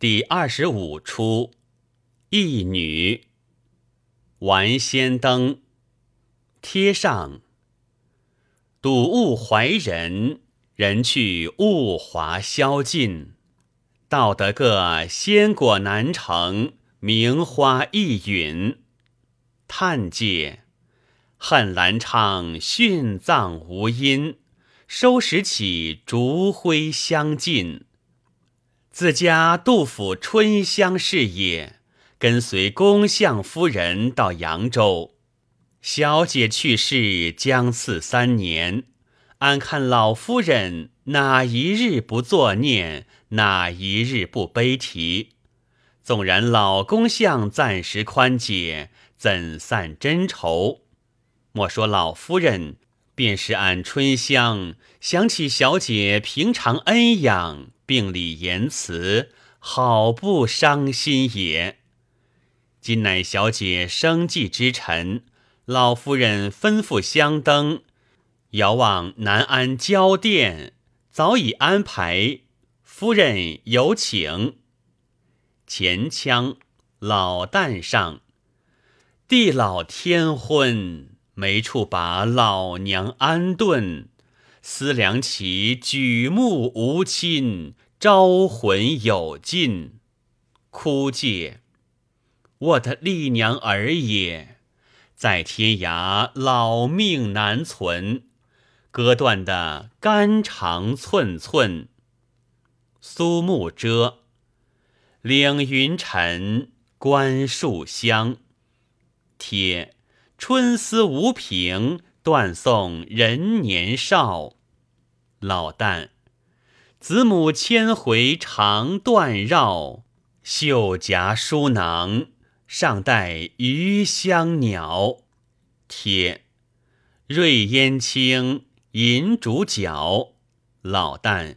第二十五出，一女玩仙灯，贴上。睹物怀人，人去物华消尽。道得个仙果难成，名花易陨。叹介，恨兰唱殉葬无音，收拾起烛灰香尽。自家杜甫春乡事也，跟随公相夫人到扬州。小姐去世将次三年，俺看老夫人哪一日不作念，哪一日不悲啼。纵然老公相暂时宽解，怎散真愁？莫说老夫人，便是俺春香，想起小姐平常恩养。病理言辞，好不伤心也。今乃小姐生计之辰，老夫人吩咐香灯，遥望南安交殿，早已安排。夫人有请。前腔老旦上，地老天昏，没处把老娘安顿。思量起举目无亲，招魂有尽，哭借我的丽娘儿也，在天涯老命难存，割断的肝肠寸寸。苏幕遮，领云尘，观树香，贴春思无凭，断送人年少。老旦，子母千回肠断绕，绣夹书囊，尚待余香鸟。贴，瑞烟青，银烛角。老旦，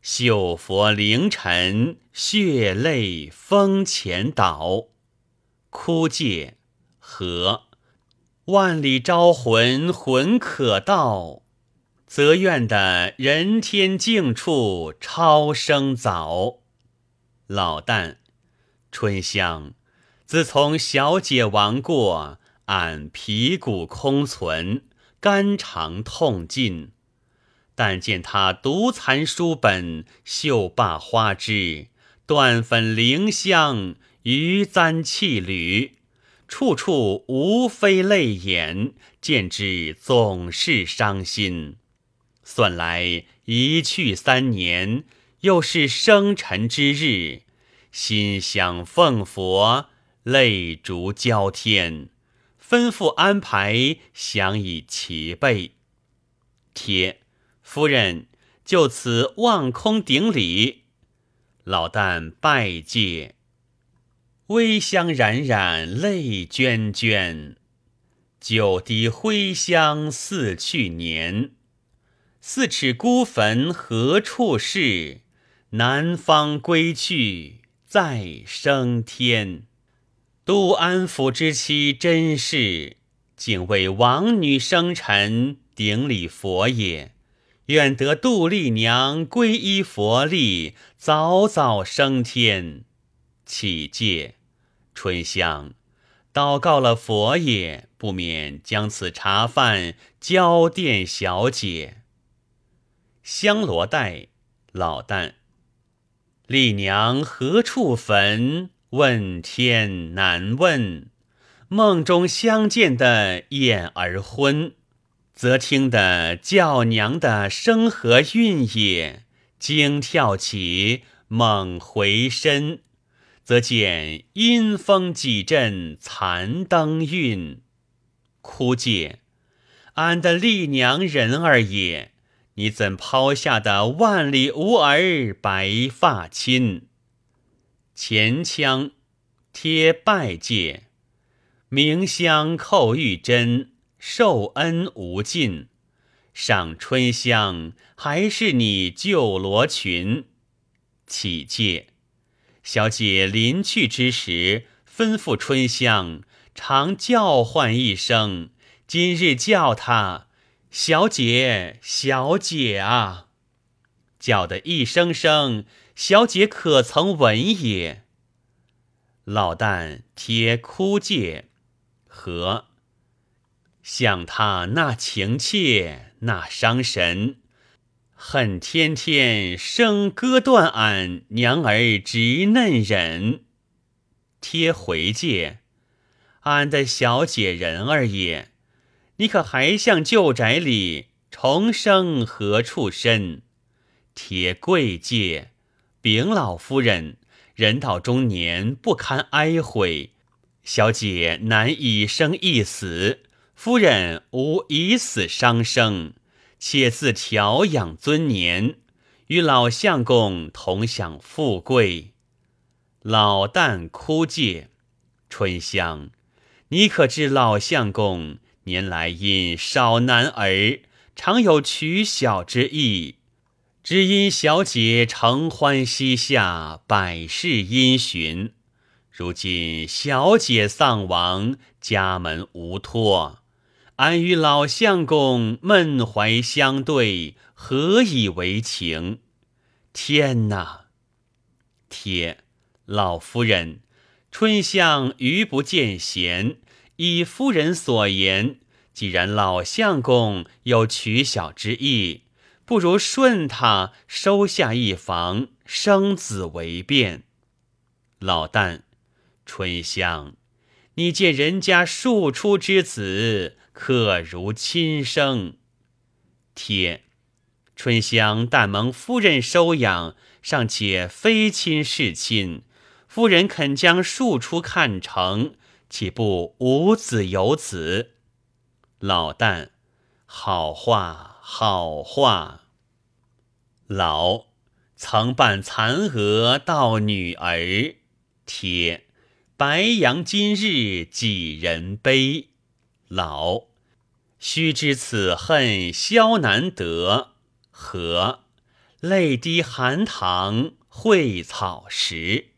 绣佛凌晨，血泪风前倒。哭借和，万里招魂，魂可到。则愿的人天净处超生早。老旦，春香，自从小姐亡过，俺皮骨空存，肝肠痛尽。但见他独残书本，绣罢花枝，断粉凌香，余簪弃履，处处无非泪眼，见之总是伤心。算来一去三年，又是生辰之日，心想奉佛，泪烛交天，吩咐安排，想以齐备。贴夫人就此望空顶礼，老旦拜戒，微香冉冉，泪涓涓，九滴灰香似去年。四尺孤坟何处是？南方归去再升天。都安府之妻真是，竟为王女生辰，顶礼佛也。愿得杜丽娘皈依佛力，早早升天。启戒，春香，祷告了佛爷，不免将此茶饭交殿小姐。香罗带，老旦。丽娘何处坟？问天难问。梦中相见的燕儿昏，则听得叫娘的声和韵也。惊跳起，猛回身，则见阴风几阵，残灯晕。哭借，俺的丽娘人儿也。你怎抛下的万里无儿白发亲？前腔贴拜戒，明香叩玉真，受恩无尽。上春香还是你旧罗裙。启戒，小姐临去之时，吩咐春香常叫唤一声，今日叫她。小姐，小姐啊，叫得一声声小姐可曾闻也？老旦贴枯戒，和想他那情切，那伤神，恨天天生割断俺娘儿直嫩人。贴回戒，俺的小姐人儿也，你可还向旧宅里重生何处身？贴贵戒，禀老夫人，人到中年不堪哀悔，小姐难以生一死，夫人无以死伤生，且自调养尊年，与老相公同享富贵。老旦哭戒，春香，你可知老相公年来因少男儿，常有娶小之意，只因小姐承欢膝下，百事因循。如今小姐丧亡，家门无托，俺与老相公闷怀相对，何以为情？天哪！铁。老夫人，春相愚不见贤。依夫人所言，既然老相公有娶小之意，不如顺他收下一房，生子为便。老旦，春香，你见人家庶出之子，可如亲生？帖，春香但蒙夫人收养，尚且非亲是亲。夫人肯将庶出看成，岂不无子有子？老旦，好话好话。老曾伴残娥到女儿，贴白杨今日几人悲？老须知此恨萧难得，何泪滴寒塘蕙草时？